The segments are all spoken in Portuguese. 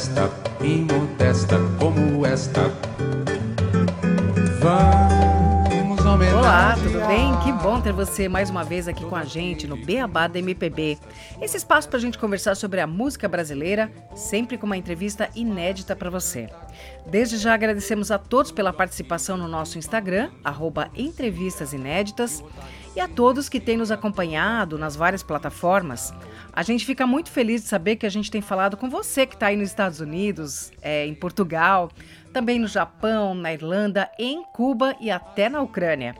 modesta, imodesta como esta. Vamos homenagear. Olá, bem? Que bom ter você mais uma vez aqui com a gente no Beabá da MPB. Esse espaço para a gente conversar sobre a música brasileira, sempre com uma entrevista inédita para você. Desde já agradecemos a todos pela participação no nosso Instagram, arroba Entrevistas Inéditas, e a todos que têm nos acompanhado nas várias plataformas. A gente fica muito feliz de saber que a gente tem falado com você que está aí nos Estados Unidos, é, em Portugal, também no Japão, na Irlanda, em Cuba e até na Ucrânia.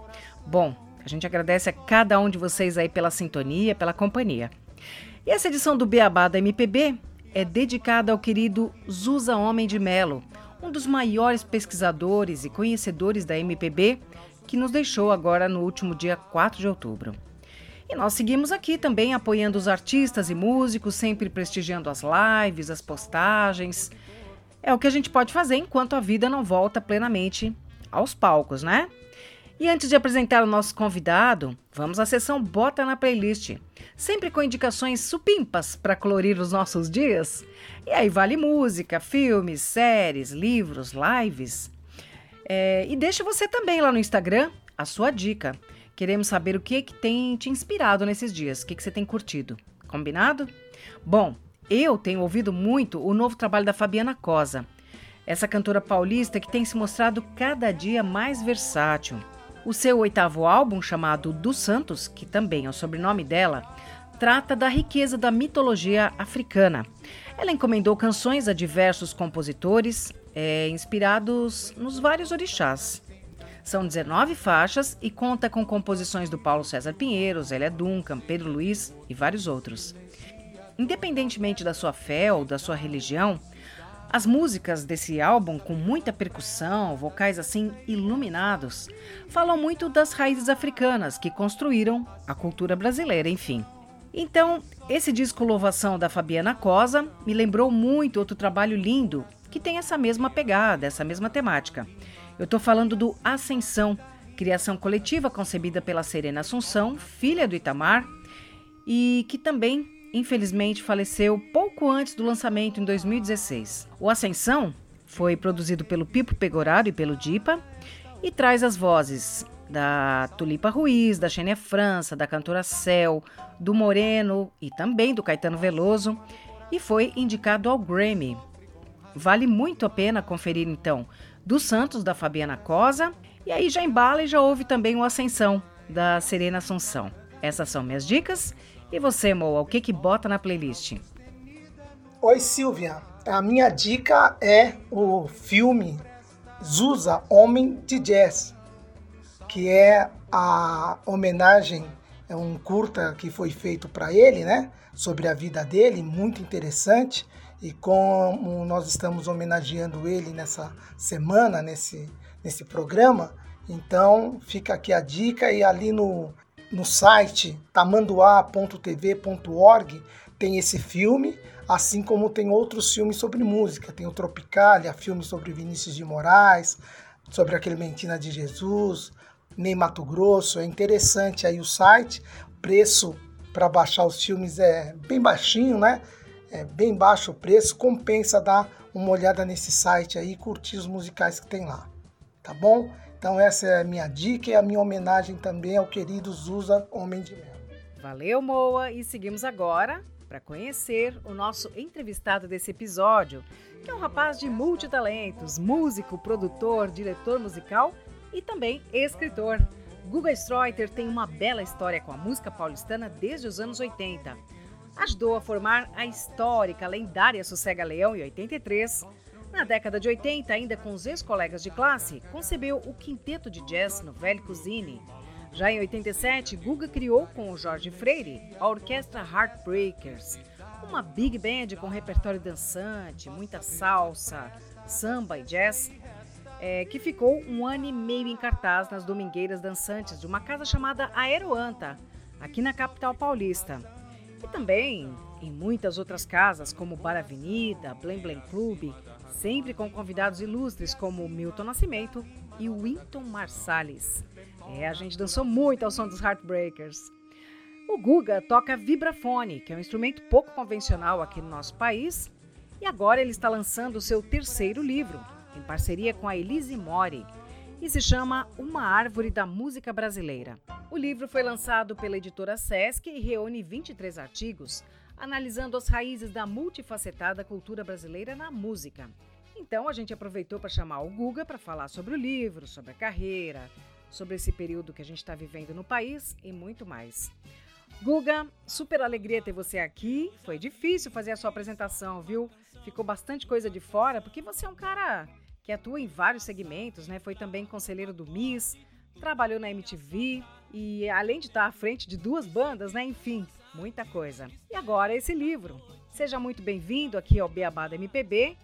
Bom, a gente agradece a cada um de vocês aí pela sintonia, pela companhia. E essa edição do Beabá da MPB é dedicada ao querido Zusa Homem de Melo, um dos maiores pesquisadores e conhecedores da MPB, que nos deixou agora no último dia 4 de outubro. E nós seguimos aqui também apoiando os artistas e músicos, sempre prestigiando as lives, as postagens. É o que a gente pode fazer enquanto a vida não volta plenamente aos palcos, né? E antes de apresentar o nosso convidado, vamos à sessão Bota na Playlist. Sempre com indicações supimpas para colorir os nossos dias. E aí vale música, filmes, séries, livros, lives. É, e deixa você também lá no Instagram a sua dica. Queremos saber o que, que tem te inspirado nesses dias, o que, que você tem curtido. Combinado? Bom, eu tenho ouvido muito o novo trabalho da Fabiana Cosa, essa cantora paulista que tem se mostrado cada dia mais versátil. O seu oitavo álbum, chamado Dos Santos, que também é o sobrenome dela, trata da riqueza da mitologia africana. Ela encomendou canções a diversos compositores, é, inspirados nos vários orixás. São 19 faixas e conta com composições do Paulo César Pinheiro, Zélia Duncan, Pedro Luiz e vários outros. Independentemente da sua fé ou da sua religião, as músicas desse álbum, com muita percussão, vocais assim iluminados, falam muito das raízes africanas que construíram a cultura brasileira, enfim. Então, esse disco Louvação da Fabiana Cosa me lembrou muito outro trabalho lindo que tem essa mesma pegada, essa mesma temática. Eu estou falando do Ascensão, criação coletiva concebida pela Serena Assunção, filha do Itamar, e que também, infelizmente, faleceu pouco antes do lançamento em 2016. O Ascensão foi produzido pelo Pipo Pegoraro e pelo Dipa e traz as vozes da Tulipa Ruiz, da Xênia França, da cantora Cel, do Moreno e também do Caetano Veloso e foi indicado ao Grammy. Vale muito a pena conferir então dos Santos, da Fabiana Cosa. E aí já embala e já houve também o Ascensão, da Serena Assunção. Essas são minhas dicas. E você, Moa, o que que bota na playlist? Oi, Silvia. A minha dica é o filme Zusa, Homem de Jazz, que é a homenagem, é um curta que foi feito para ele, né? Sobre a vida dele, muito interessante. E como nós estamos homenageando ele nessa semana, nesse, nesse programa, então fica aqui a dica e ali no, no site tamanduá.tv.org tem esse filme, assim como tem outros filmes sobre música. Tem o Tropicalia, filme sobre Vinícius de Moraes, sobre a Clementina de Jesus, Ney Mato Grosso. É interessante aí o site. Preço para baixar os filmes é bem baixinho, né? é bem baixo o preço, compensa dar uma olhada nesse site aí e curtir os musicais que tem lá, tá bom? Então essa é a minha dica e a minha homenagem também ao querido Zusa Homem de Mel. Valeu, Moa, e seguimos agora para conhecer o nosso entrevistado desse episódio, que é um rapaz de multitalentos, músico, produtor, diretor musical e também escritor. Guga Streuter tem uma bela história com a música paulistana desde os anos 80 ajudou a formar a histórica, lendária Sossega Leão em 83. Na década de 80, ainda com os ex-colegas de classe, concebeu o quinteto de jazz no Velho Cusine. Já em 87, Guga criou com o Jorge Freire a orquestra Heartbreakers, uma big band com repertório dançante, muita salsa, samba e jazz, é, que ficou um ano e meio em cartaz nas domingueiras dançantes de uma casa chamada Aeroanta, aqui na capital paulista. E também em muitas outras casas, como Bar Avenida, Blém Blém Clube, sempre com convidados ilustres como Milton Nascimento e Winton Marsalis. É, a gente dançou muito ao som dos Heartbreakers. O Guga toca vibrafone, que é um instrumento pouco convencional aqui no nosso país, E agora ele está lançando o seu terceiro livro, em parceria com a Elise Mori, e se chama Uma Árvore da Música Brasileira. O livro foi lançado pela editora Sesc e reúne 23 artigos analisando as raízes da multifacetada cultura brasileira na música. Então a gente aproveitou para chamar o Guga para falar sobre o livro, sobre a carreira, sobre esse período que a gente está vivendo no país e muito mais. Guga, super alegria ter você aqui. Foi difícil fazer a sua apresentação, viu? Ficou bastante coisa de fora, porque você é um cara que atua em vários segmentos, né? Foi também conselheiro do MIS, trabalhou na MTV e além de estar à frente de duas bandas, né? Enfim, muita coisa. E agora esse livro. Seja muito bem-vindo aqui ao Beabá da MPB.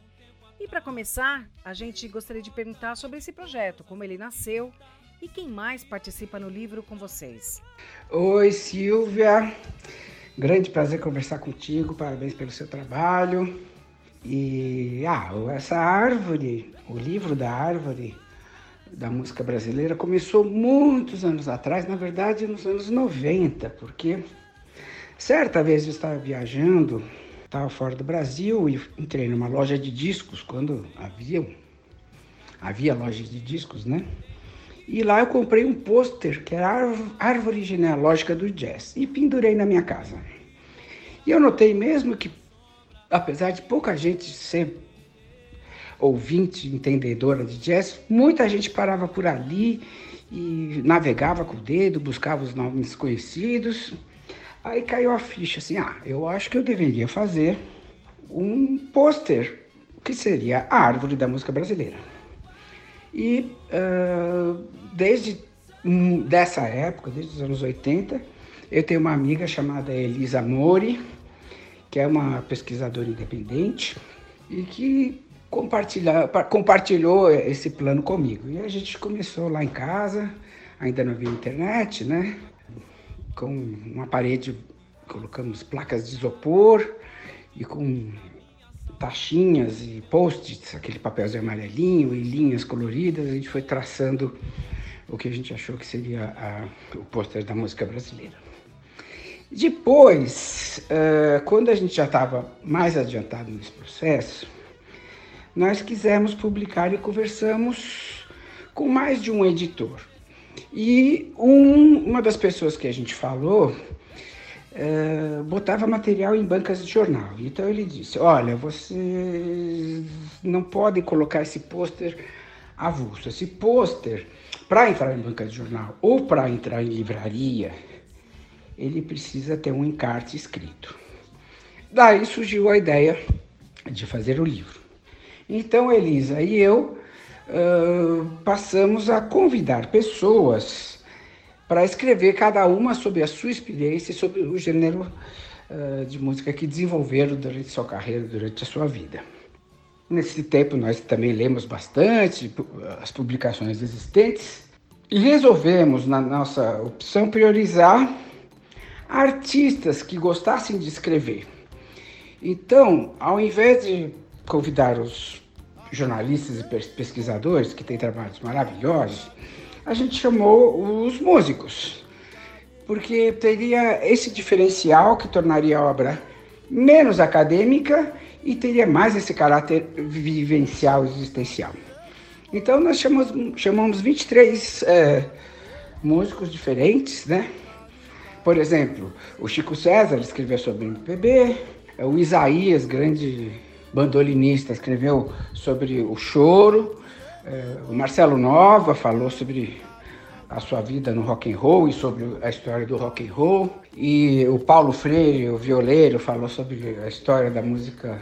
E para começar, a gente gostaria de perguntar sobre esse projeto, como ele nasceu e quem mais participa no livro com vocês. Oi, Silvia. Grande prazer conversar contigo. Parabéns pelo seu trabalho. E ah, essa árvore, o livro da árvore da música brasileira começou muitos anos atrás, na verdade nos anos 90, porque certa vez eu estava viajando, estava fora do Brasil e entrei numa loja de discos quando havia havia loja de discos, né? E lá eu comprei um pôster que era árvore genealógica do jazz e pendurei na minha casa. E eu notei mesmo que apesar de pouca gente ser ouvinte, entendedora de jazz, muita gente parava por ali e navegava com o dedo, buscava os nomes conhecidos. Aí caiu a ficha assim: ah, eu acho que eu deveria fazer um pôster que seria a árvore da música brasileira. E uh, desde um, dessa época, desde os anos 80, eu tenho uma amiga chamada Elisa Mori, que é uma pesquisadora independente e que compartilhou esse plano comigo. E a gente começou lá em casa, ainda não havia internet, né? Com uma parede, colocamos placas de isopor e com taxinhas e post-its, aquele papelzinho amarelinho e linhas coloridas, a gente foi traçando o que a gente achou que seria a, o pôster da música brasileira. Depois, uh, quando a gente já estava mais adiantado nesse processo, nós quisemos publicar e conversamos com mais de um editor. E um, uma das pessoas que a gente falou uh, botava material em bancas de jornal. Então ele disse: Olha, vocês não podem colocar esse pôster avulso. Esse pôster, para entrar em banca de jornal ou para entrar em livraria, ele precisa ter um encarte escrito. Daí surgiu a ideia de fazer o livro. Então, Elisa e eu passamos a convidar pessoas para escrever cada uma sobre a sua experiência e sobre o gênero uh, de música que desenvolveram durante sua carreira, durante a sua vida. Nesse tempo, nós também lemos bastante as publicações existentes e resolvemos, na nossa opção, priorizar artistas que gostassem de escrever. Então, ao invés de convidar os jornalistas e pesquisadores, que têm trabalhos maravilhosos, a gente chamou os músicos, porque teria esse diferencial que tornaria a obra menos acadêmica e teria mais esse caráter vivencial existencial. Então nós chamamos, chamamos 23 é, músicos diferentes, né? Por exemplo, o Chico César escreveu sobre MPB, o Isaías, grande bandolinista, escreveu sobre o choro, é, o Marcelo Nova falou sobre a sua vida no rock and roll e sobre a história do rock and roll, e o Paulo Freire, o violeiro, falou sobre a história da música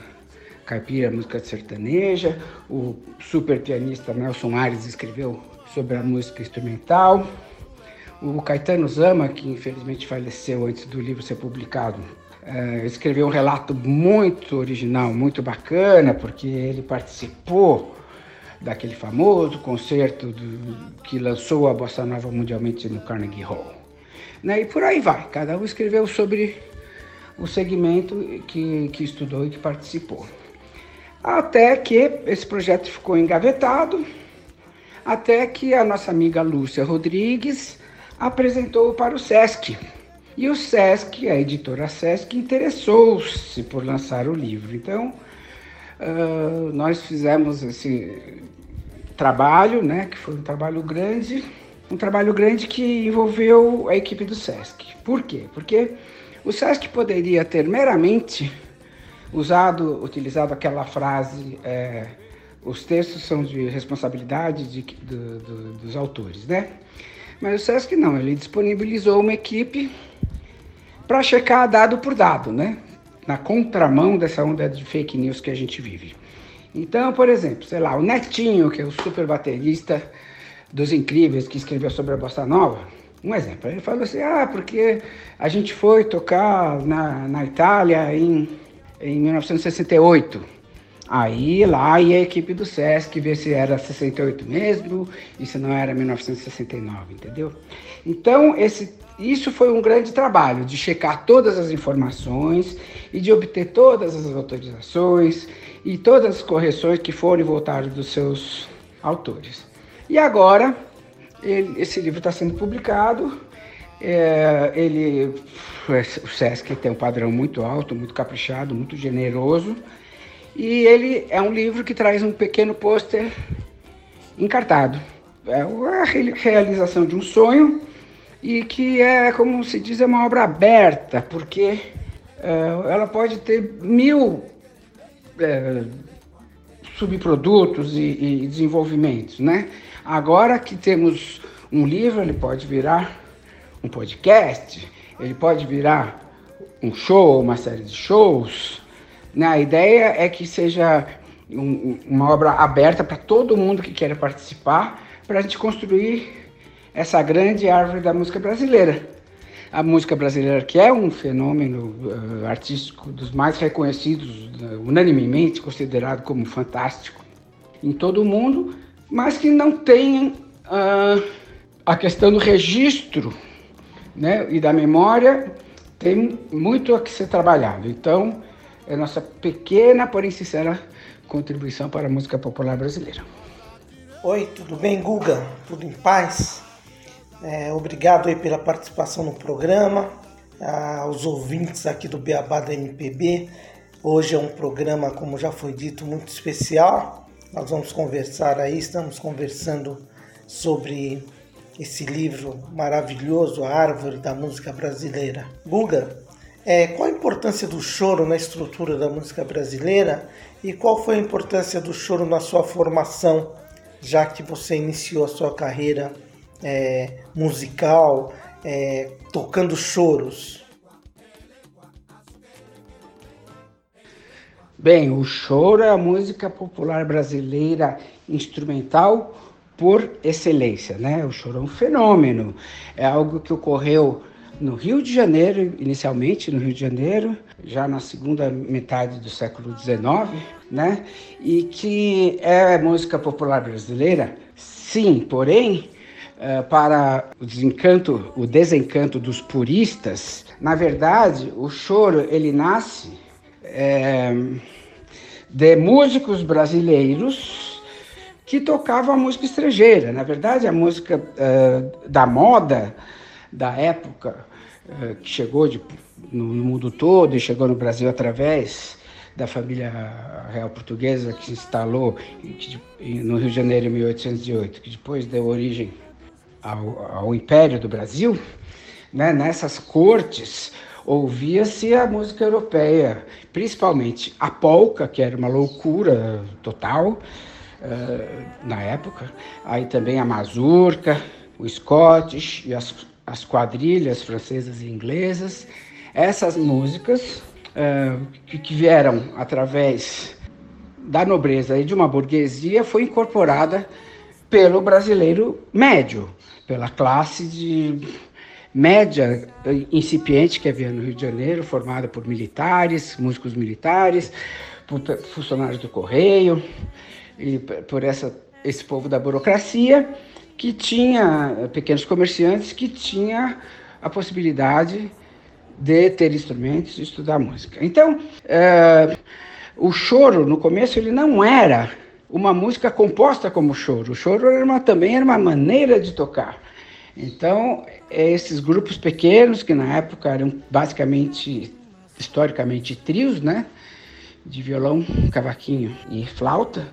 caipira, música sertaneja, o super pianista Nelson Ares escreveu sobre a música instrumental. O Caetano Zama, que infelizmente faleceu antes do livro ser publicado, uh, escreveu um relato muito original, muito bacana, porque ele participou daquele famoso concerto do, que lançou a bossa nova mundialmente no Carnegie Hall. Né? E por aí vai, cada um escreveu sobre o segmento que, que estudou e que participou. Até que esse projeto ficou engavetado, até que a nossa amiga Lúcia Rodrigues apresentou para o SESC. E o SESC, a editora SESC, interessou-se por lançar o livro. Então, uh, nós fizemos esse trabalho, né, que foi um trabalho grande, um trabalho grande que envolveu a equipe do SESC. Por quê? Porque o SESC poderia ter meramente usado, utilizado aquela frase, é, os textos são de responsabilidade de, do, do, dos autores, né? Mas o SESC não, ele disponibilizou uma equipe para checar dado por dado, né? Na contramão dessa onda de fake news que a gente vive. Então, por exemplo, sei lá, o Netinho, que é o super baterista dos Incríveis, que escreveu sobre a Bossa Nova, um exemplo, ele falou assim, ah, porque a gente foi tocar na, na Itália em, em 1968. Aí lá ia a equipe do SESC ver se era 68 mesmo e se não era 1969, entendeu? Então, esse, isso foi um grande trabalho de checar todas as informações e de obter todas as autorizações e todas as correções que foram e voltaram dos seus autores. E agora, ele, esse livro está sendo publicado. É, ele, o Sesc tem um padrão muito alto, muito caprichado, muito generoso. E ele é um livro que traz um pequeno pôster encartado. É a realização de um sonho e que é, como se diz, é uma obra aberta, porque é, ela pode ter mil é, subprodutos e, e desenvolvimentos, né? Agora que temos um livro, ele pode virar um podcast, ele pode virar um show, uma série de shows. Né? A ideia é que seja um, uma obra aberta para todo mundo que queira participar, para a gente construir essa grande árvore da música brasileira a música brasileira, que é um fenômeno uh, artístico dos mais reconhecidos, uh, unanimemente considerado como fantástico em todo o mundo, mas que não tem uh, a questão do registro né, e da memória, tem muito a que ser trabalhado. Então, é nossa pequena, porém sincera contribuição para a música popular brasileira. Oi, tudo bem, Guga? Tudo em paz? É, obrigado aí pela participação no programa, aos ouvintes aqui do Beabá da MPB. Hoje é um programa, como já foi dito, muito especial. Nós vamos conversar aí, estamos conversando sobre esse livro maravilhoso, A Árvore da Música Brasileira. Guga, é, qual a importância do choro na estrutura da música brasileira e qual foi a importância do choro na sua formação, já que você iniciou a sua carreira é, musical, é, tocando choros? Bem, o choro é a música popular brasileira instrumental por excelência, né? O choro é um fenômeno, é algo que ocorreu no Rio de Janeiro, inicialmente no Rio de Janeiro, já na segunda metade do século XIX, né? E que é música popular brasileira, sim, porém para o desencanto, o desencanto dos puristas, na verdade, o choro ele nasce é, de músicos brasileiros que tocavam a música estrangeira. Na verdade, a música é, da moda da época é, que chegou de, no, no mundo todo e chegou no Brasil através da família real portuguesa que se instalou no Rio de Janeiro em 1808, que depois deu origem ao, ao Império do Brasil, né, nessas cortes, ouvia-se a música europeia, principalmente a polca, que era uma loucura total uh, na época, aí também a mazurca, o Scottish e as, as quadrilhas francesas e inglesas. Essas músicas uh, que, que vieram através da nobreza e de uma burguesia foi incorporada pelo brasileiro médio, pela classe de média incipiente que havia no Rio de Janeiro, formada por militares, músicos militares, por funcionários do correio e por essa, esse povo da burocracia que tinha pequenos comerciantes que tinha a possibilidade de ter instrumentos e estudar música. Então, é, o choro no começo ele não era uma música composta como choro. O choro era uma, também era uma maneira de tocar. Então, é esses grupos pequenos, que na época eram basicamente, historicamente, trios, né? de violão, cavaquinho e flauta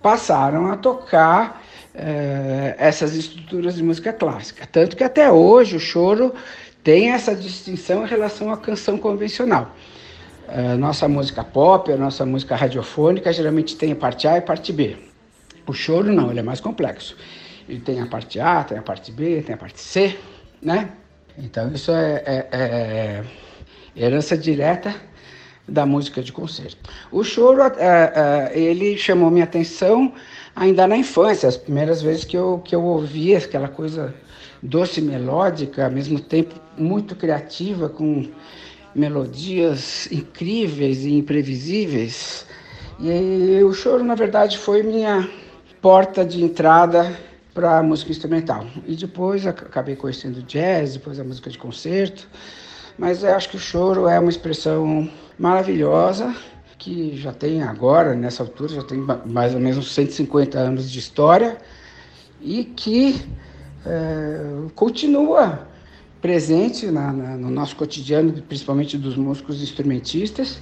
passaram a tocar eh, essas estruturas de música clássica. Tanto que até hoje o choro tem essa distinção em relação à canção convencional. A nossa música pop, a nossa música radiofônica, geralmente tem a parte A e a parte B. O choro não, ele é mais complexo. Ele tem a parte A, tem a parte B, tem a parte C, né? Então isso é, é, é herança direta da música de concerto. O choro, é, é, ele chamou minha atenção ainda na infância, as primeiras vezes que eu, que eu ouvi aquela coisa doce melódica, ao mesmo tempo muito criativa, com melodias incríveis e imprevisíveis. E o choro, na verdade, foi minha porta de entrada para a música instrumental. E depois acabei conhecendo jazz, depois a música de concerto. Mas eu acho que o choro é uma expressão maravilhosa que já tem agora, nessa altura, já tem mais ou menos 150 anos de história e que é, continua presente na, na, no nosso cotidiano, principalmente dos músicos instrumentistas.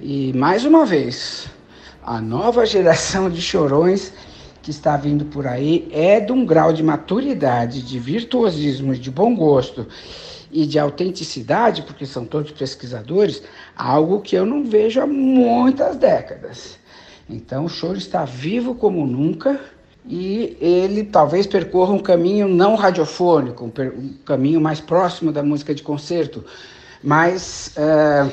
E mais uma vez, a nova geração de chorões que está vindo por aí é de um grau de maturidade, de virtuosismo, de bom gosto e de autenticidade, porque são todos pesquisadores, algo que eu não vejo há muitas décadas. Então o choro está vivo como nunca e ele talvez percorra um caminho não radiofônico, um caminho mais próximo da música de concerto, mas é,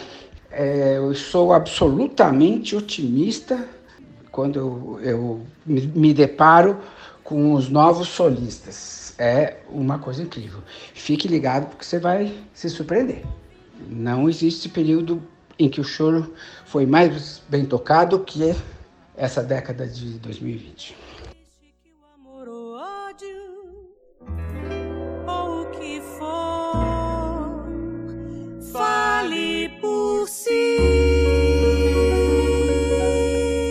é, eu sou absolutamente otimista quando eu, eu me deparo com os novos solistas. É uma coisa incrível. Fique ligado porque você vai se surpreender. Não existe período em que o choro foi mais bem tocado que essa década de 2020.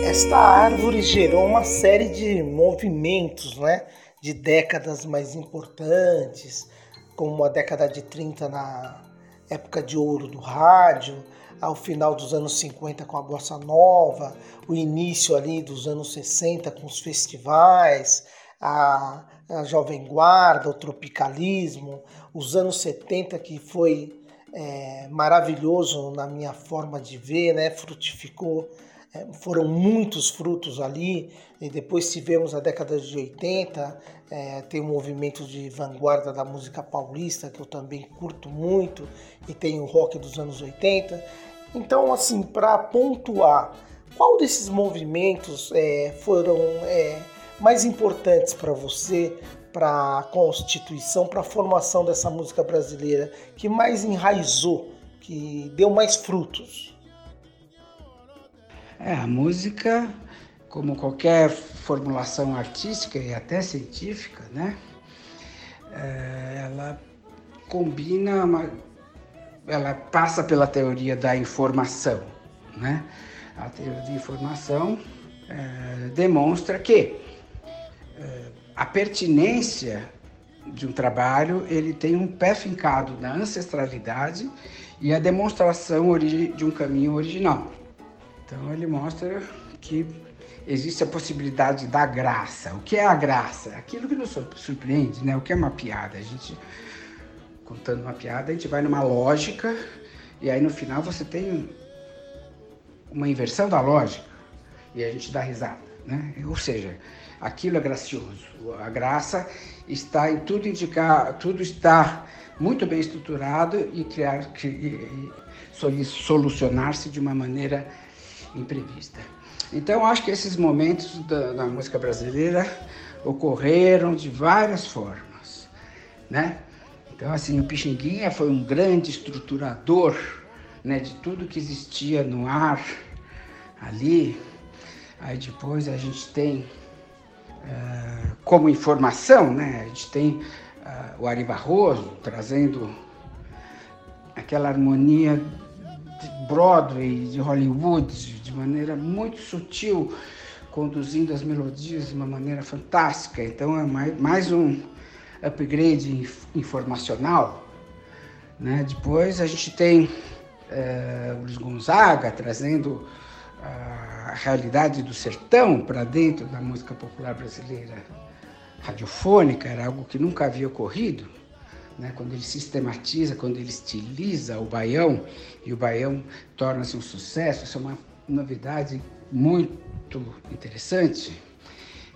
Esta árvore gerou uma série de movimentos, né? De décadas mais importantes, como a década de 30 na época de ouro do rádio, ao final dos anos 50 com a bossa nova, o início ali dos anos 60 com os festivais, a, a jovem guarda, o tropicalismo, os anos 70 que foi é, maravilhoso na minha forma de ver, né? Frutificou é, foram muitos frutos ali, e depois tivemos a década de 80, é, tem um movimento de vanguarda da música paulista, que eu também curto muito, e tem o rock dos anos 80. Então, assim, para pontuar, qual desses movimentos é, foram é, mais importantes para você, para a constituição, para a formação dessa música brasileira, que mais enraizou, que deu mais frutos? É, a música, como qualquer formulação artística e até científica, né? É, ela combina, uma, ela passa pela teoria da informação, né? A teoria da informação é, demonstra que é, a pertinência de um trabalho ele tem um pé fincado na ancestralidade e a demonstração de um caminho original. Então ele mostra que existe a possibilidade da graça. O que é a graça? Aquilo que nos surpreende, né? O que é uma piada? A gente contando uma piada, a gente vai numa lógica e aí no final você tem uma inversão da lógica e a gente dá risada, né? Ou seja, aquilo é gracioso. A graça está em tudo indicar, tudo está muito bem estruturado e criar solucionar-se de uma maneira imprevista. Então, acho que esses momentos da, da, música brasileira ocorreram de várias formas, né? Então, assim, o Pixinguinha foi um grande estruturador né, de tudo que existia no ar ali. Aí depois a gente tem, uh, como informação, né, a gente tem uh, o Ari Barroso trazendo aquela harmonia de Broadway, de Hollywood, de maneira muito sutil, conduzindo as melodias de uma maneira fantástica. Então é mais, mais um upgrade informacional. Né? Depois a gente tem é, o Luiz Gonzaga trazendo a realidade do sertão para dentro da música popular brasileira radiofônica era algo que nunca havia ocorrido. Né? Quando ele sistematiza, quando ele estiliza o baião e o baião torna-se um sucesso, isso é uma novidade muito interessante.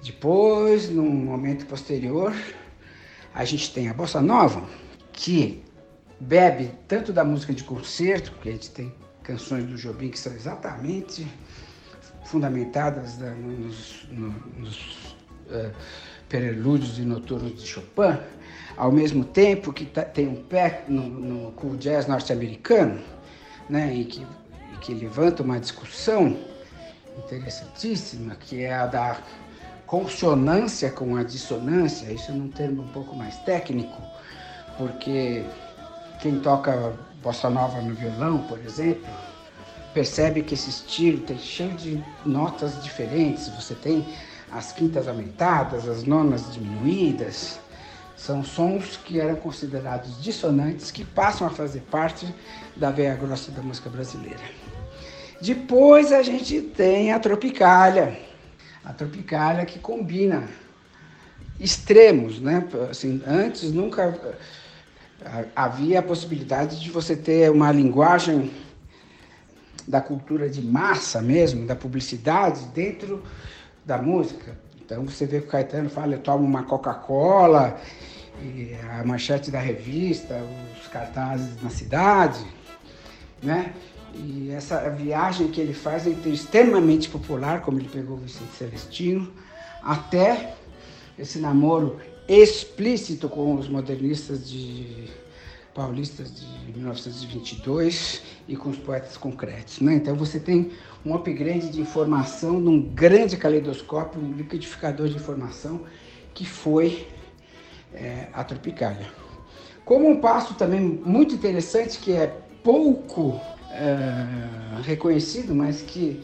Depois, num momento posterior, a gente tem a bossa nova, que bebe tanto da música de concerto, porque a gente tem canções do Jobim que são exatamente fundamentadas da, nos, nos uh, prelúdios e noturnos de Chopin, ao mesmo tempo que tá, tem um pé no, no cool jazz norte-americano, né, e que, e que levanta uma discussão interessantíssima, que é a da consonância com a dissonância, isso é um termo um pouco mais técnico, porque quem toca bossa nova no violão, por exemplo, percebe que esse estilo tem cheio de notas diferentes. Você tem as quintas aumentadas, as nonas diminuídas. São sons que eram considerados dissonantes que passam a fazer parte da veia grossa da música brasileira. Depois a gente tem a tropicália. A tropicália que combina extremos, né? Assim, antes nunca havia a possibilidade de você ter uma linguagem da cultura de massa mesmo, da publicidade dentro da música. Então você vê que o Caetano fala, eu tomo uma Coca-Cola, a manchete da revista, os cartazes na cidade, né? E essa viagem que ele faz é extremamente popular, como ele pegou o Vicente Celestino, até esse namoro explícito com os modernistas de paulistas de 1922 e com os poetas concretos. Né? Então você tem um upgrade de informação num grande caleidoscópio, um liquidificador de informação que foi é, a Tropicália. Como um passo também muito interessante que é pouco é, reconhecido, mas que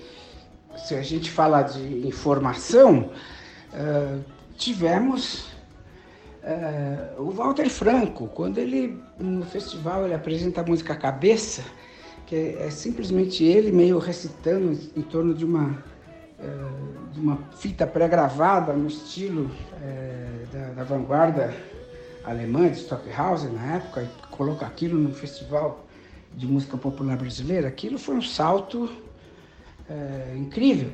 se a gente falar de informação, é, tivemos é, o Walter Franco, quando ele no festival ele apresenta a música Cabeça, que é, simplesmente ele meio recitando em torno de uma é, de uma fita pré-gravada no estilo é, da, da, vanguarda alemã de Stockhausen na época, e coloca aquilo no festival de música popular brasileira, aquilo foi um salto incrível,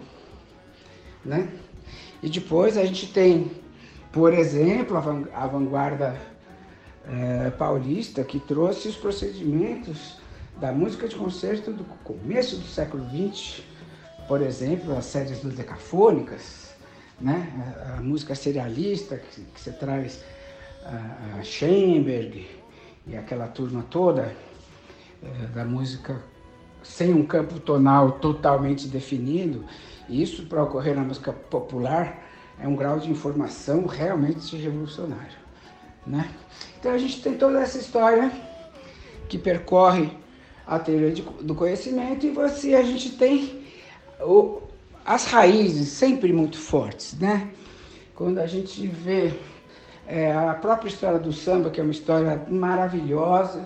né? E depois a gente tem por exemplo, a vanguarda é, paulista que trouxe os procedimentos da música de concerto do começo do século XX, por exemplo, as séries decafônicas, né? a, a música serialista que, que você traz a, a Schoenberg e aquela turma toda é, da música sem um campo tonal totalmente definido, isso para ocorrer na música popular é um grau de informação realmente revolucionário. Né? Então a gente tem toda essa história que percorre a teoria de, do conhecimento e você a gente tem o, as raízes sempre muito fortes, né? Quando a gente vê é, a própria história do samba, que é uma história maravilhosa,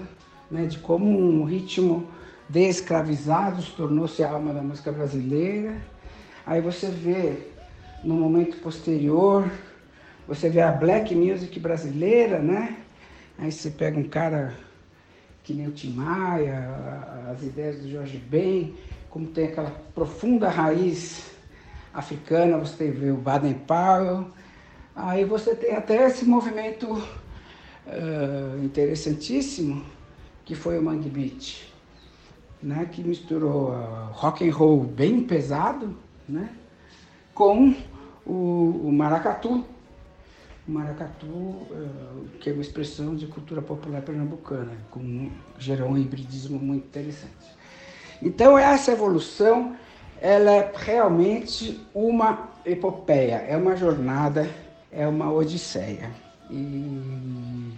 né, de como um ritmo desescravizado tornou-se a alma da música brasileira. Aí você vê no momento posterior, você vê a black music brasileira, né? Aí você pega um cara que nem o Tim Maia, as ideias do Jorge Ben, como tem aquela profunda raiz africana, você vê o Baden Powell, aí você tem até esse movimento uh, interessantíssimo que foi o Mangue Beat, né? Que misturou uh, rock and roll bem pesado, né? Com o, o maracatu. O maracatu, uh, que é uma expressão de cultura popular pernambucana, com, gerou um hibridismo muito interessante. Então, essa evolução ela é realmente uma epopeia, é uma jornada, é uma odisseia. E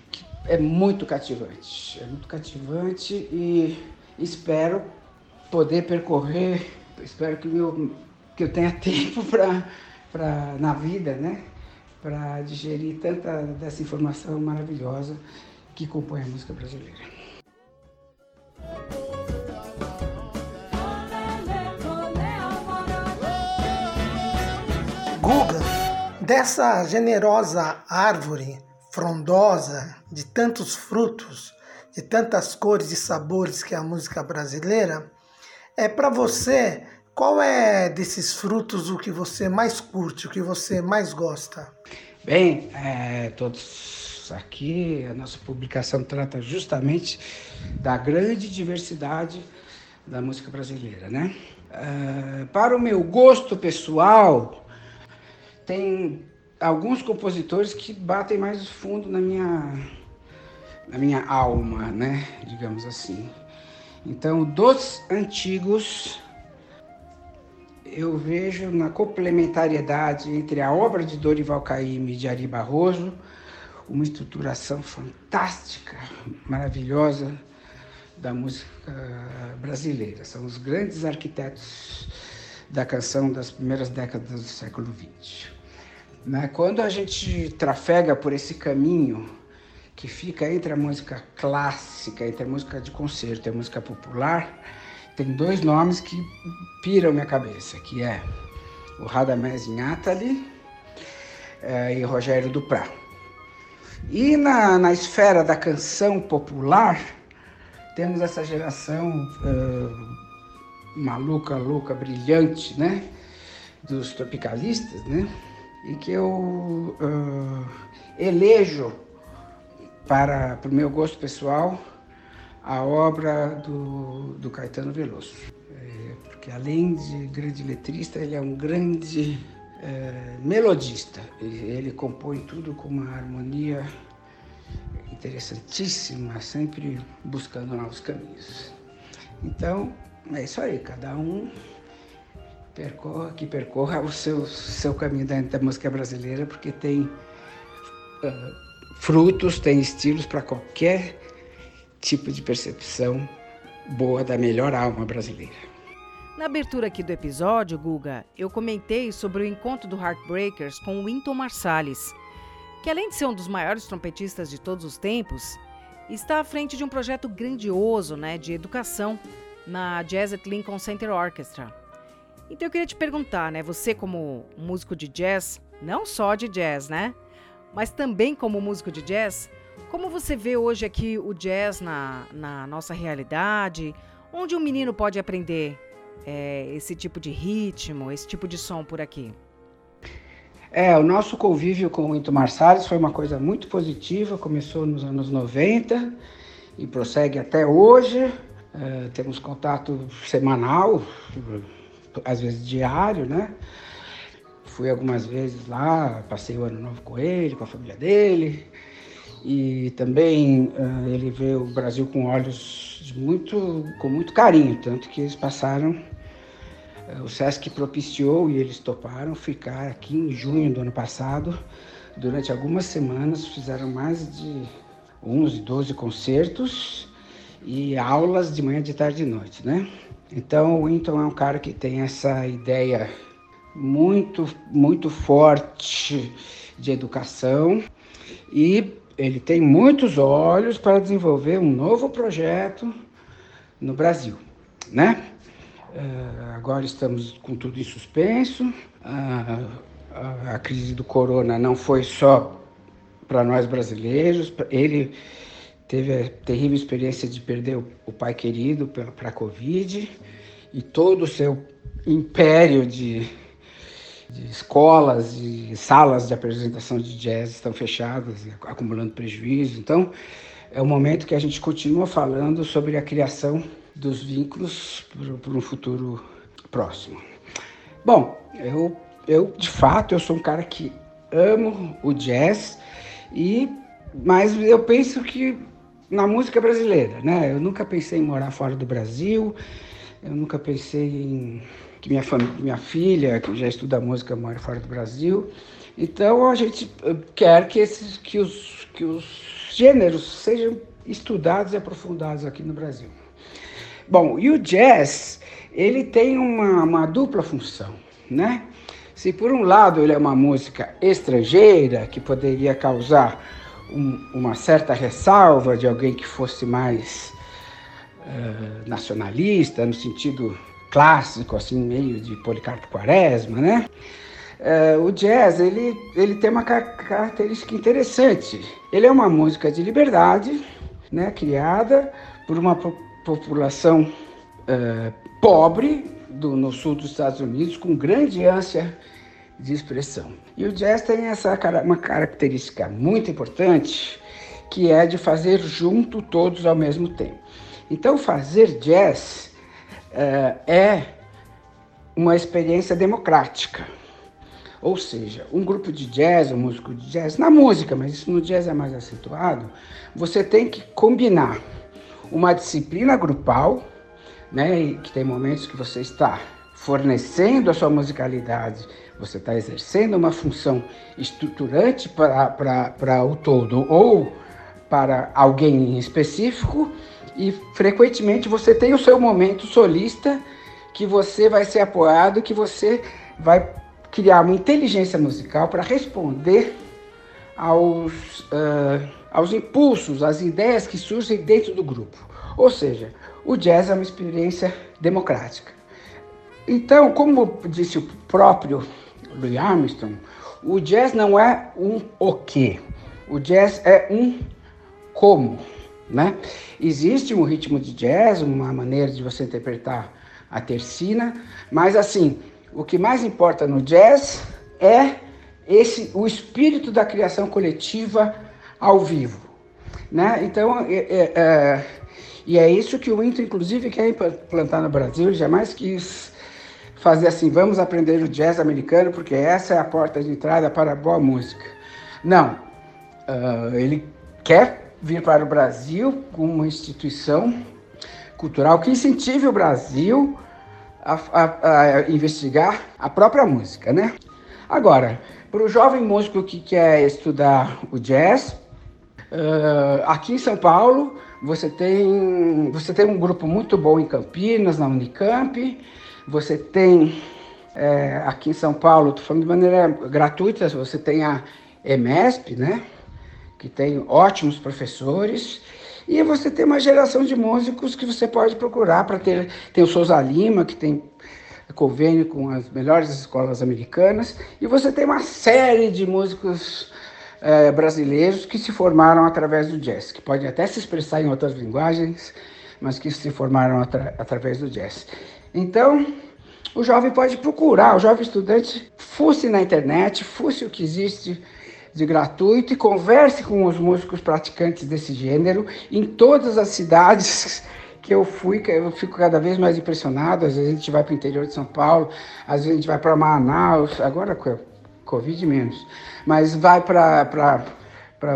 é muito cativante, é muito cativante e espero poder percorrer, espero que, meu, que eu tenha tempo para pra, na vida, né? Para digerir tanta dessa informação maravilhosa que compõe a música brasileira. Guga, dessa generosa árvore frondosa, de tantos frutos, de tantas cores e sabores que é a música brasileira, é para você qual é desses frutos o que você mais curte, o que você mais gosta? Bem, é, todos aqui, a nossa publicação trata justamente da grande diversidade da música brasileira, né? Uh, para o meu gosto pessoal, tem alguns compositores que batem mais fundo na minha, na minha alma, né? Digamos assim. Então, dos antigos, eu vejo na complementariedade entre a obra de Dorival Caymmi e de Ari Barroso uma estruturação fantástica, maravilhosa da música brasileira. São os grandes arquitetos da canção das primeiras décadas do século XX. Né? Quando a gente trafega por esse caminho que fica entre a música clássica, entre a música de concerto e a música popular, tem dois nomes que piram minha cabeça, que é o Radamés Inhatali é, e Rogério Duprá. E na, na esfera da canção popular, temos essa geração uh, maluca, louca, brilhante, né? Dos tropicalistas, né? E que eu uh, elejo para, para o meu gosto pessoal a obra do, do Caetano Veloso. É, porque além de grande letrista, ele é um grande é, melodista. Ele, ele compõe tudo com uma harmonia interessantíssima, sempre buscando novos caminhos. Então, é isso aí, cada um percorra, que percorra o seu, seu caminho dentro da música brasileira, porque tem uh, frutos, tem estilos para qualquer tipo de percepção boa da melhor alma brasileira. Na abertura aqui do episódio, Guga, eu comentei sobre o encontro do Heartbreakers com o Wynton Marsalis, que além de ser um dos maiores trompetistas de todos os tempos, está à frente de um projeto grandioso né, de educação na Jazz at Lincoln Center Orchestra. Então eu queria te perguntar, né, você como músico de jazz, não só de jazz, né, mas também como músico de jazz, como você vê hoje aqui o jazz na, na nossa realidade? Onde um menino pode aprender é, esse tipo de ritmo, esse tipo de som por aqui? É, o nosso convívio com o Into Marsalis foi uma coisa muito positiva, começou nos anos 90 e prossegue até hoje. É, temos contato semanal, às vezes diário, né? Fui algumas vezes lá, passei o ano novo com ele, com a família dele e também uh, ele vê o Brasil com olhos muito, com muito carinho, tanto que eles passaram, uh, o Sesc propiciou e eles toparam ficar aqui em junho do ano passado, durante algumas semanas, fizeram mais de 11, 12 concertos e aulas de manhã, de tarde e noite, né? Então o Winton é um cara que tem essa ideia muito, muito forte de educação e ele tem muitos olhos para desenvolver um novo projeto no Brasil, né? Uh, agora estamos com tudo em suspenso. A, a crise do corona não foi só para nós brasileiros. Ele teve a terrível experiência de perder o, o pai querido para a Covid e todo o seu império de de escolas e salas de apresentação de jazz estão fechadas, acumulando prejuízo. Então, é o momento que a gente continua falando sobre a criação dos vínculos para um futuro próximo. Bom, eu, eu de fato eu sou um cara que amo o jazz e mas eu penso que na música brasileira, né? Eu nunca pensei em morar fora do Brasil, eu nunca pensei em que minha, família, minha filha, que já estuda música, mora fora do Brasil. Então a gente eh, quer que, esses, que, os, que os gêneros sejam estudados e aprofundados aqui no Brasil. Bom, e o jazz, ele tem uma, uma dupla função, né? Se por um lado ele é uma música estrangeira, que poderia causar um, uma certa ressalva de alguém que fosse mais uh, nacionalista, no sentido clássico, assim, meio de Policarpo Quaresma, né? uh, o jazz ele, ele tem uma característica interessante. Ele é uma música de liberdade, né, criada por uma população uh, pobre do, no sul dos Estados Unidos, com grande ânsia de expressão. E o jazz tem essa uma característica muito importante, que é de fazer junto todos ao mesmo tempo. Então, fazer jazz é uma experiência democrática. Ou seja, um grupo de jazz, um músico de jazz, na música, mas isso no jazz é mais acentuado, você tem que combinar uma disciplina grupal, né, que tem momentos que você está fornecendo a sua musicalidade, você está exercendo uma função estruturante para o todo ou para alguém em específico, e frequentemente você tem o seu momento solista que você vai ser apoiado, que você vai criar uma inteligência musical para responder aos, uh, aos impulsos, às ideias que surgem dentro do grupo. Ou seja, o jazz é uma experiência democrática. Então, como disse o próprio Louis Armstrong, o jazz não é um o quê, o jazz é um como. Né? Existe um ritmo de jazz, uma maneira de você interpretar a tercina, mas assim, o que mais importa no jazz é esse o espírito da criação coletiva ao vivo, né? Então, é, é, é, e é isso que o Inter, inclusive, quer implantar no Brasil. Ele jamais quis fazer assim, vamos aprender o jazz americano porque essa é a porta de entrada para a boa música. Não, uh, ele quer vir para o Brasil com uma instituição cultural que incentive o Brasil a, a, a investigar a própria música, né? Agora, para o jovem músico que quer estudar o jazz, uh, aqui em São Paulo você tem, você tem um grupo muito bom em Campinas, na Unicamp, você tem é, aqui em São Paulo, estou falando de maneira gratuita, você tem a EMESP, né? Que tem ótimos professores. E você tem uma geração de músicos que você pode procurar para ter. Tem o Souza Lima, que tem convênio com as melhores escolas americanas. E você tem uma série de músicos é, brasileiros que se formaram através do jazz, que podem até se expressar em outras linguagens, mas que se formaram atra através do jazz. Então, o jovem pode procurar, o jovem estudante, fusse na internet, fusse o que existe de gratuito e converse com os músicos praticantes desse gênero em todas as cidades que eu fui, eu fico cada vez mais impressionado. Às vezes a gente vai para o interior de São Paulo, às vezes a gente vai para Manaus, agora com Covid menos, mas vai para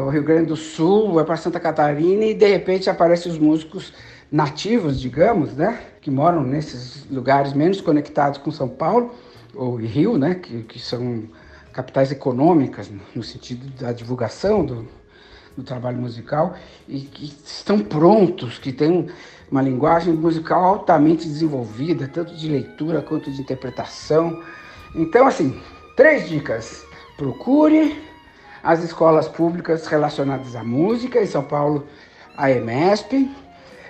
o Rio Grande do Sul, vai para Santa Catarina e de repente aparecem os músicos nativos, digamos, né, que moram nesses lugares menos conectados com São Paulo ou Rio, né, que, que são capitais econômicas no sentido da divulgação do, do trabalho musical e que estão prontos, que têm uma linguagem musical altamente desenvolvida, tanto de leitura quanto de interpretação. Então, assim, três dicas. Procure as escolas públicas relacionadas à música, em São Paulo, a EMESP,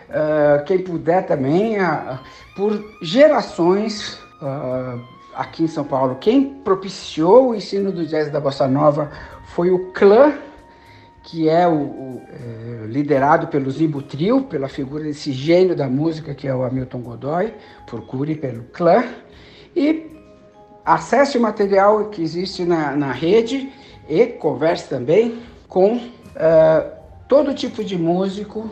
Uh, quem puder também, uh, por gerações uh, aqui em São Paulo, quem propiciou o ensino do jazz da bossa nova foi o clã, que é o, o é, liderado pelo Zimbo Trio, pela figura desse gênio da música que é o Hamilton Godoy, procure pelo clã e acesse o material que existe na, na rede e converse também com todo tipo de músico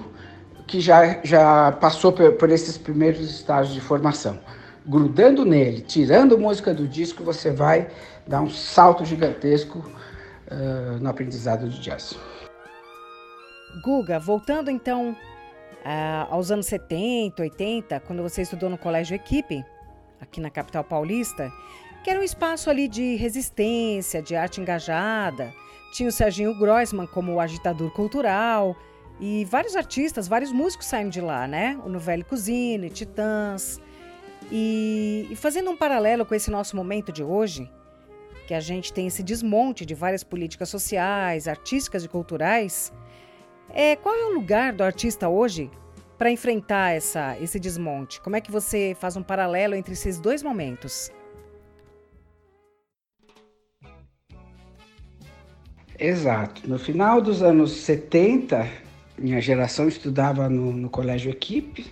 que já, já passou por, por esses primeiros estágios de formação. Grudando nele, tirando música do disco, você vai dar um salto gigantesco uh, no aprendizado de jazz. Guga, voltando então uh, aos anos 70, 80, quando você estudou no Colégio Equipe, aqui na capital paulista, que era um espaço ali de resistência, de arte engajada. Tinha o Serginho Groisman como agitador cultural, e vários artistas, vários músicos saem de lá, né? O Novelli Cusine, Titãs. E, fazendo um paralelo com esse nosso momento de hoje, que a gente tem esse desmonte de várias políticas sociais, artísticas e culturais, é, qual é o lugar do artista hoje para enfrentar essa, esse desmonte? Como é que você faz um paralelo entre esses dois momentos? Exato. No final dos anos 70, minha geração estudava no, no Colégio Equipe.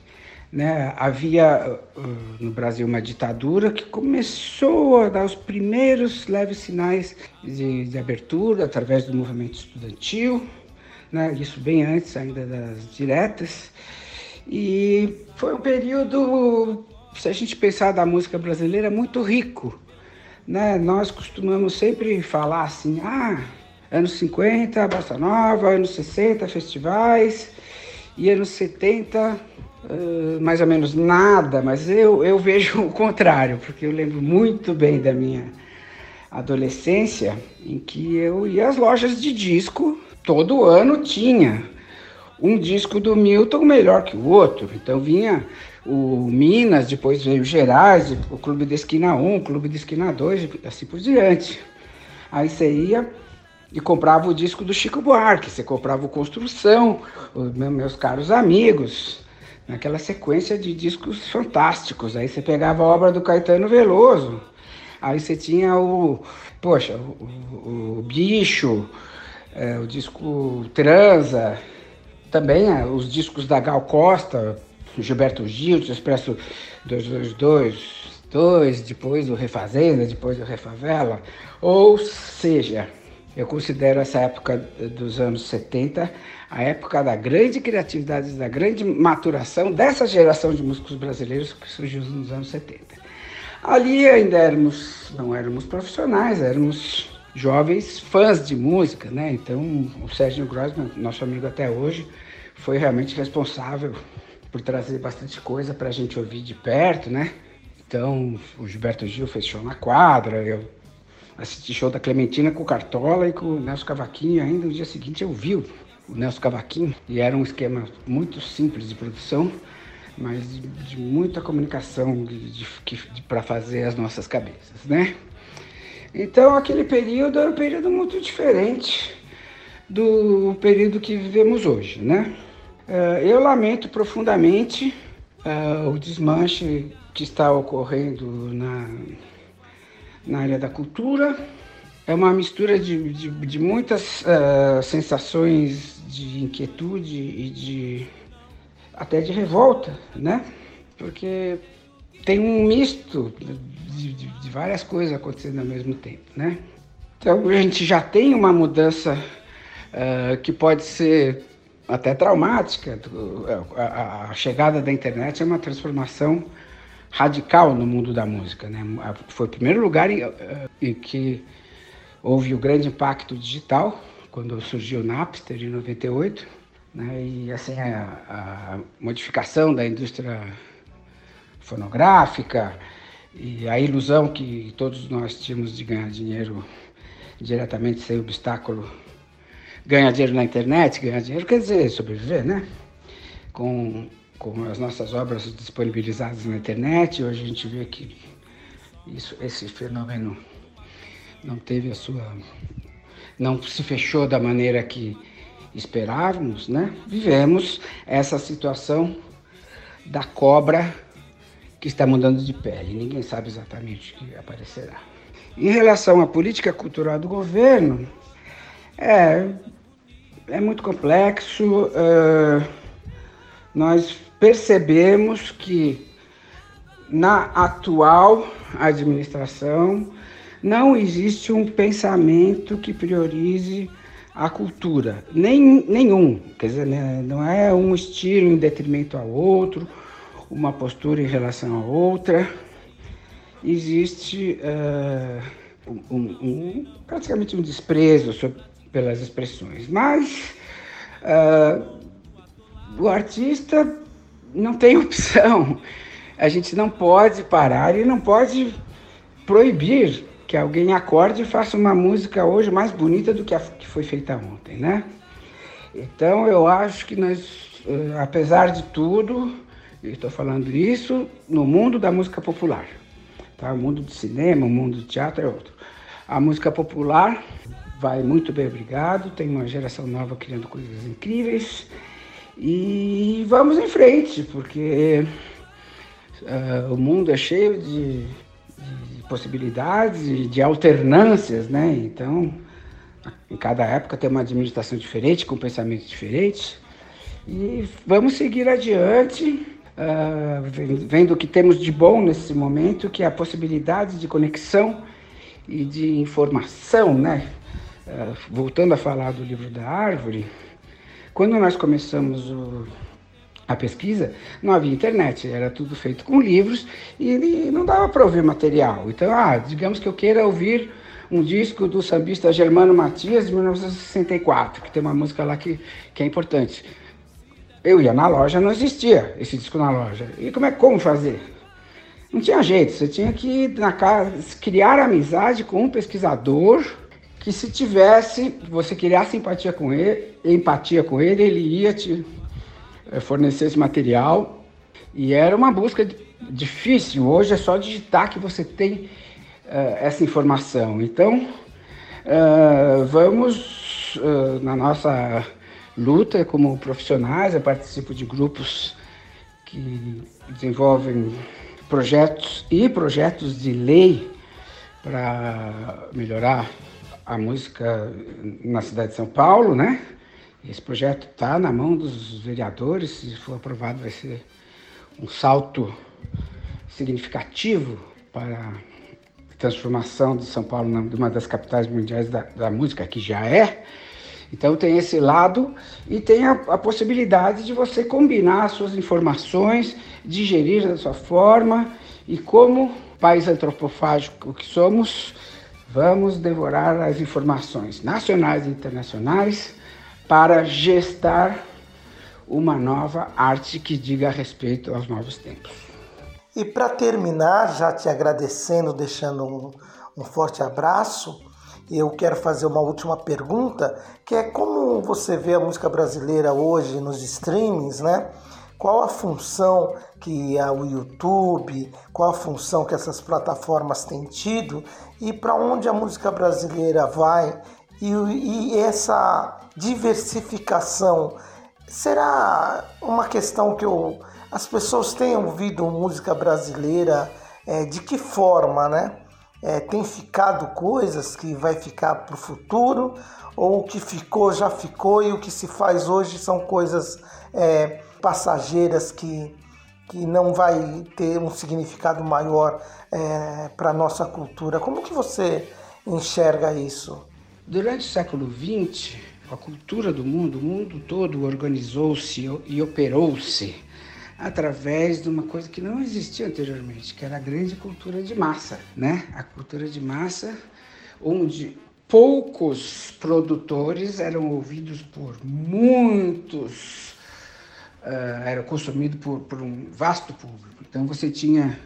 Né? Havia uh, no Brasil uma ditadura que começou a dar os primeiros leves sinais de, de abertura através do movimento estudantil, né? isso bem antes ainda das diretas. E foi um período, se a gente pensar da música brasileira, muito rico. Né? Nós costumamos sempre falar assim, ah, anos 50, Bossa Nova, anos 60, festivais, e anos 70, uh, mais ou menos nada, mas eu, eu vejo o contrário, porque eu lembro muito bem da minha adolescência, em que eu ia às lojas de disco, todo ano tinha um disco do Milton melhor que o outro. Então vinha o Minas, depois veio o Gerais, o Clube da Esquina 1, o Clube da Esquina 2, assim por diante. Aí você ia e comprava o disco do Chico Buarque, você comprava o Construção, os meus caros amigos, naquela sequência de discos fantásticos. Aí você pegava a obra do Caetano Veloso, aí você tinha o, poxa, o, o, o Bicho, é, o disco Transa, também é, os discos da Gal Costa, Gilberto Gil, Expresso 222, dois, depois o Refazenda, depois o Refavela, ou seja, eu considero essa época dos anos 70 a época da grande criatividade, da grande maturação dessa geração de músicos brasileiros que surgiu nos anos 70. Ali ainda éramos, não éramos profissionais, éramos jovens fãs de música, né? Então o Sérgio Grossman, nosso amigo até hoje, foi realmente responsável por trazer bastante coisa para a gente ouvir de perto, né? Então o Gilberto Gil fez show na quadra, eu assisti show da Clementina com o Cartola e com o Nelson Cavaquinho. Ainda no dia seguinte eu vi o Nelson Cavaquinho e era um esquema muito simples de produção, mas de, de muita comunicação para fazer as nossas cabeças, né? Então aquele período era um período muito diferente do período que vivemos hoje, né? Eh, eu lamento profundamente uh, o desmanche que está ocorrendo na, na área da cultura. É uma mistura de, de, de muitas uh, sensações de inquietude e de até de revolta, né? Porque tem um misto de, de, de, várias coisas acontecendo ao mesmo tempo, né? Então a gente já tem uma mudança uh, que pode ser até traumática. A, a, chegada da internet é uma transformação radical no mundo da música. Né? Foi o primeiro lugar em, eh, em que houve o grande impacto digital, quando surgiu o Napster em 98, né? e assim a, a modificação da indústria fonográfica e a ilusão que todos nós tínhamos de ganhar dinheiro diretamente sem obstáculo ganhar dinheiro na internet, ganhar dinheiro quer dizer sobreviver, né? Com com as nossas obras disponibilizadas na internet. Hoje a gente vê que isso, esse fenômeno não teve a sua. não se fechou da maneira que esperávamos, né? Vivemos essa situação da cobra que está mudando de pele. Ninguém sabe exatamente o que aparecerá. Em relação à política cultural do governo, é, é muito complexo. Uh, nós percebemos que na atual administração não existe um pensamento que priorize a cultura, Nem, nenhum. Quer dizer, né, não é um estilo em detrimento ao outro, uma postura em relação a outra. Existe uh, um, um, praticamente um desprezo sobre, pelas expressões, mas uh, o artista não tem opção. A gente não pode parar e não pode proibir que alguém acorde e faça uma música hoje mais bonita do que a que foi feita ontem, né? Então eu acho que nós, eh, apesar de tudo, estou falando isso no mundo da música popular, tá? O mundo do cinema, o mundo do teatro é outro. A música popular vai muito bem, obrigado. Tem uma geração nova criando coisas incríveis. E vamos em frente, porque uh, o mundo é cheio de, de possibilidades, de, de alternâncias, né? Então Em cada época tem uma administração diferente, com pensamentos diferentes. E vamos seguir adiante, uh, vendo o que temos de bom nesse momento, que é a possibilidade de conexão e de informação, né? Uh, voltando a falar do livro da árvore, quando nós começamos o, a pesquisa, não havia internet, era tudo feito com livros e não dava para ouvir material. Então, ah, digamos que eu queira ouvir um disco do sambista Germano Matias de 1964, que tem uma música lá que, que é importante. Eu ia na loja, não existia esse disco na loja. E como é como fazer? Não tinha jeito, você tinha que na casa, criar amizade com um pesquisador que se tivesse, você criar simpatia com ele, empatia com ele, ele ia te eh, fornecer esse material. E era uma busca difícil. Hoje é só digitar que você tem uh, essa informação. Então, uh, vamos uh, na nossa luta como profissionais. Eu participo de grupos que desenvolvem projetos e projetos de lei para melhorar a música na cidade de São Paulo, né? Esse projeto está na mão dos vereadores, se for aprovado vai ser um salto significativo para a transformação de São Paulo numa uma das capitais mundiais da, da música, que já é. Então tem esse lado e tem a, a, possibilidade de você combinar as suas informações, digerir da sua forma e como país antropofágico que somos, Vamos devorar as informações nacionais e internacionais para gestar uma nova arte que diga respeito aos novos tempos. E para terminar, já te agradecendo, deixando um, um forte abraço, eu quero fazer uma última pergunta, que é como você vê a música brasileira hoje nos streamings, né? Qual a função que o YouTube, qual a função que essas plataformas têm tido e para onde a música brasileira vai e, e, essa diversificação será uma questão que eu, as pessoas têm ouvido música brasileira é, de que forma, né? É, tem ficado coisas que vai ficar para o futuro ou o que ficou já ficou e o que se faz hoje são coisas é, passageiras que, que não vai ter um significado maior é, para a nossa cultura. Como que você enxerga isso? Durante o século XX, a cultura do mundo, o mundo todo organizou-se e operou-se através de uma coisa que não existia anteriormente, que era a grande cultura de massa, né? A cultura de massa, onde poucos produtores eram ouvidos por muitos uh, era consumido por, por, um vasto público. Então você tinha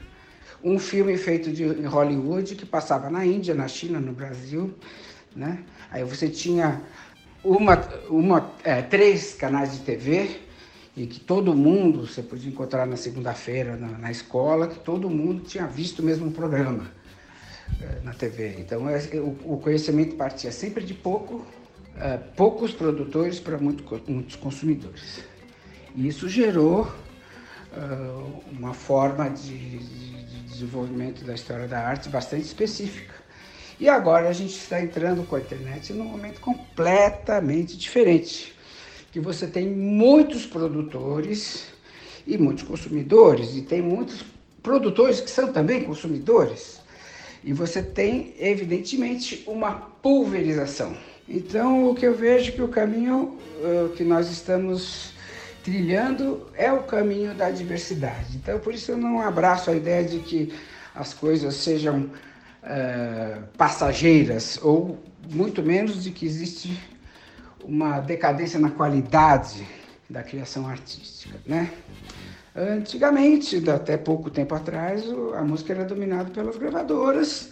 um filme feito de, em Hollywood que passava na Índia, na China, no Brasil, né? Aí você tinha uma, uma, é, três canais de TV e que todo mundo, você podia encontrar na segunda-feira na, na, escola, que todo mundo tinha visto o mesmo programa é, na TV. Então é, o, o, conhecimento partia sempre de pouco, é, poucos produtores para muito, muitos consumidores. Isso gerou uh, uma forma de, de, de desenvolvimento da história da arte bastante específica. E agora a gente está entrando com a internet num momento completamente diferente, que você tem muitos produtores e muitos consumidores, e tem muitos produtores que são também consumidores. E você tem, evidentemente, uma pulverização. Então, o que eu vejo é que o caminho uh, que nós estamos trilhando é o caminho da diversidade. Então, por isso eu não abraço a ideia de que as coisas sejam uh, passageiras ou muito menos de que existe uma decadência na qualidade da criação artística, né? Antigamente, até pouco tempo atrás, a música era dominada pelas gravadoras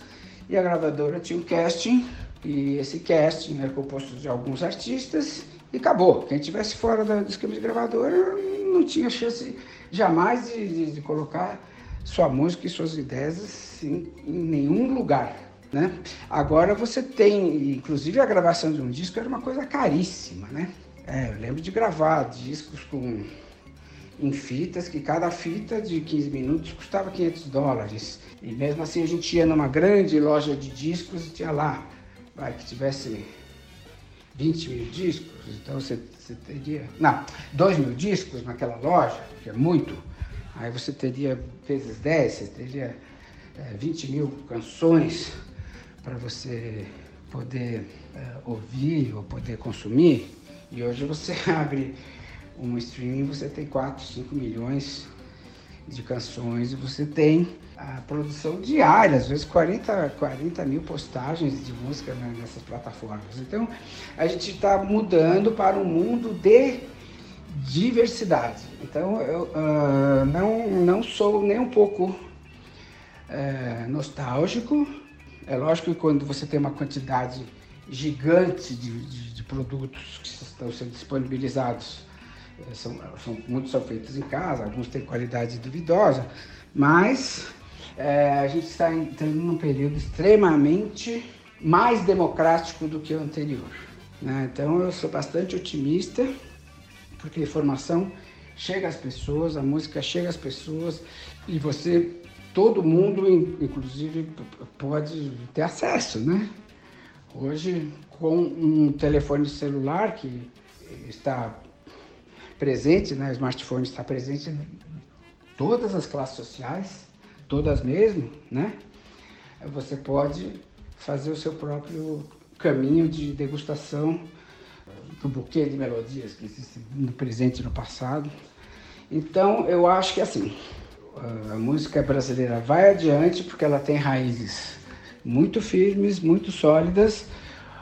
e a gravadora tinha um casting e esse casting era composto de alguns artistas e acabou. Quem estivesse fora do esquema de gravadora não tinha chance jamais de, de, de colocar sua música e suas ideias assim, em nenhum lugar. Né? Agora você tem, inclusive a gravação de um disco era uma coisa caríssima, né? É, eu lembro de gravar discos com em fitas, que cada fita de 15 minutos custava 500 dólares. E mesmo assim a gente ia numa grande loja de discos e tinha lá, vai, que tivesse 20 mil discos, então você, você teria. Não, 2 mil discos naquela loja, que é muito, aí você teria vezes 10, você teria é, 20 mil canções para você poder é, ouvir ou poder consumir. E hoje você abre um streaming, você tem 4, 5 milhões de canções e você tem a produção diária, às vezes 40, 40 mil postagens de música nessas plataformas. Então a gente está mudando para um mundo de diversidade. Então eu uh, não, não sou nem um pouco uh, nostálgico. É lógico que quando você tem uma quantidade gigante de, de, de produtos que estão sendo disponibilizados, eh, são, são, muitos são feitos em casa, alguns têm qualidade duvidosa, mas é, a gente está entrando num período extremamente mais democrático do que o anterior. Né? Então eu sou bastante otimista, porque a informação chega às pessoas, a música chega às pessoas e você, todo mundo, inclusive, pode ter acesso, né? Hoje, com um telefone celular que está presente, né? o smartphone está presente em todas as classes sociais, todas mesmo, né? Você pode fazer o seu próprio caminho de degustação do buquê de melodias que existe no presente e no passado. Então, eu acho que assim, a música brasileira vai adiante porque ela tem raízes muito firmes, muito sólidas,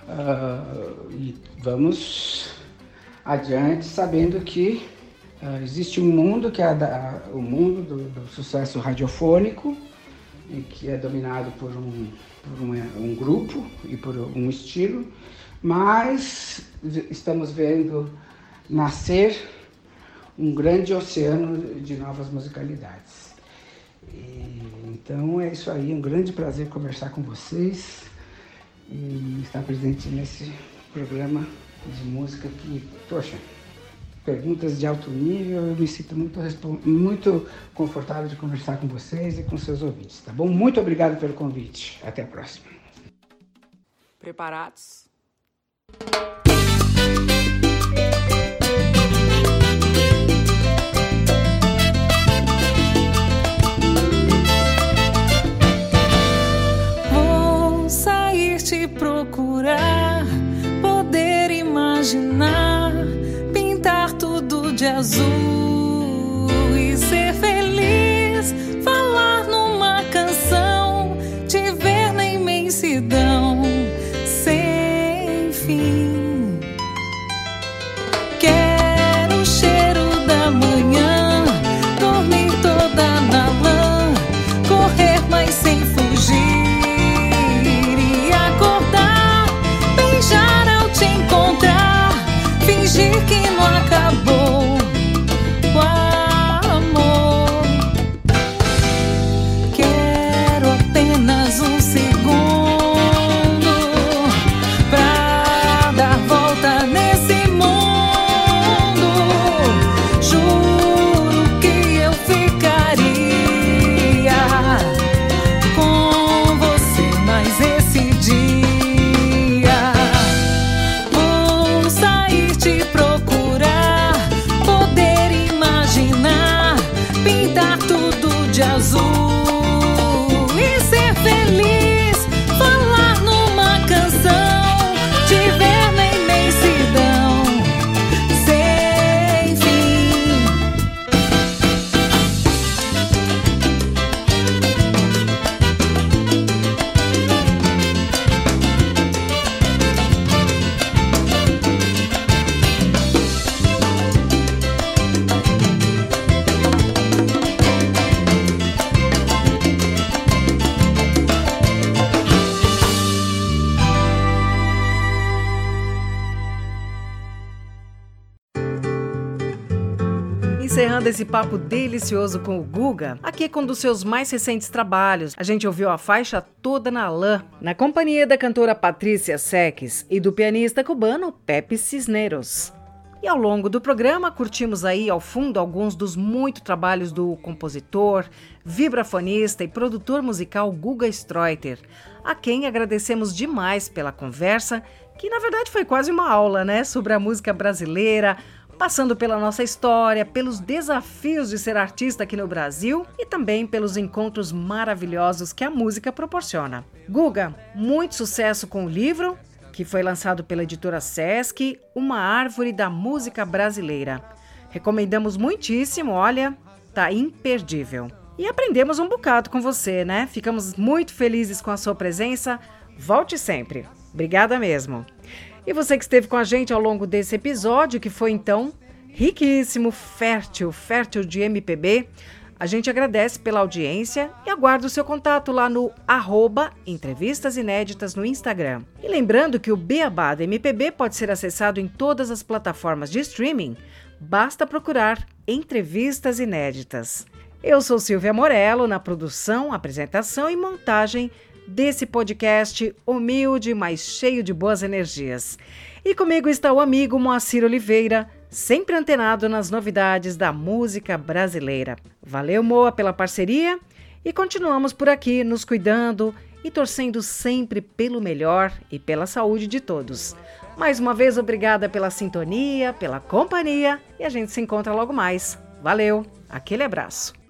uh, e vamos adiante sabendo que Uh, existe um mundo que é da, o mundo do, do, sucesso radiofônico, que é dominado por, um, por um grupo e por um estilo, mas estamos vendo nascer um grande oceano de novas musicalidades. E, então é isso aí, um grande prazer conversar com vocês e estar presente nesse programa de música que, poxa, perguntas de alto nível. Eu me sinto muito, muito confortável de conversar com vocês e com seus ouvintes, tá bom? Muito obrigado pelo convite. Até a próxima. Preparados? Vou sair te procurar, poder imaginar azul e ser feliz, falar numa canção, te ver na imensidão esse papo delicioso com o Guga, aqui com um dos seus mais recentes trabalhos. A gente ouviu a faixa Toda na Lã, na companhia da cantora Patrícia Seques e do pianista cubano Pepe Cisneros. E ao longo do programa, curtimos aí ao fundo alguns dos muitos trabalhos do compositor, vibrafonista e produtor musical Guga Streuter, a quem agradecemos demais pela conversa, que na verdade foi quase uma aula, né, sobre a música brasileira, passando pela nossa história, pelos desafios de ser artista aqui no Brasil e também pelos encontros maravilhosos que a música proporciona. Guga, muito sucesso com o livro que foi lançado pela editora Sesc, Uma Árvore da Música Brasileira. Recomendamos muitíssimo, olha, tá imperdível. E aprendemos um bocado com você, né? Ficamos muito felizes com a sua presença. Volte sempre. Obrigada mesmo. E você que esteve com a gente ao longo desse episódio, que foi então riquíssimo, fértil, fértil de MPB. A gente agradece pela audiência e aguarda o seu contato lá no arroba Entrevistas Inéditas no Instagram. E lembrando que o Beabá da MPB pode ser acessado em todas as plataformas de streaming, basta procurar Entrevistas Inéditas. Eu sou Silvia Morello, na produção, apresentação e montagem desse podcast humilde, mas cheio de boas energias. E comigo está o amigo Moacir Oliveira, sempre antenado nas novidades da música brasileira. Valeu, Moa, pela parceria e continuamos por aqui nos cuidando e torcendo sempre pelo melhor e pela saúde de todos. Mais uma vez, obrigada pela sintonia, pela companhia e a gente se encontra logo mais. Valeu, aquele abraço.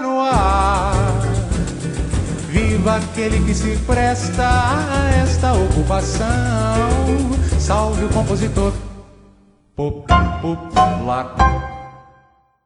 No ar. Viva aquele que se presta a esta ocupação. Salve o compositor popular.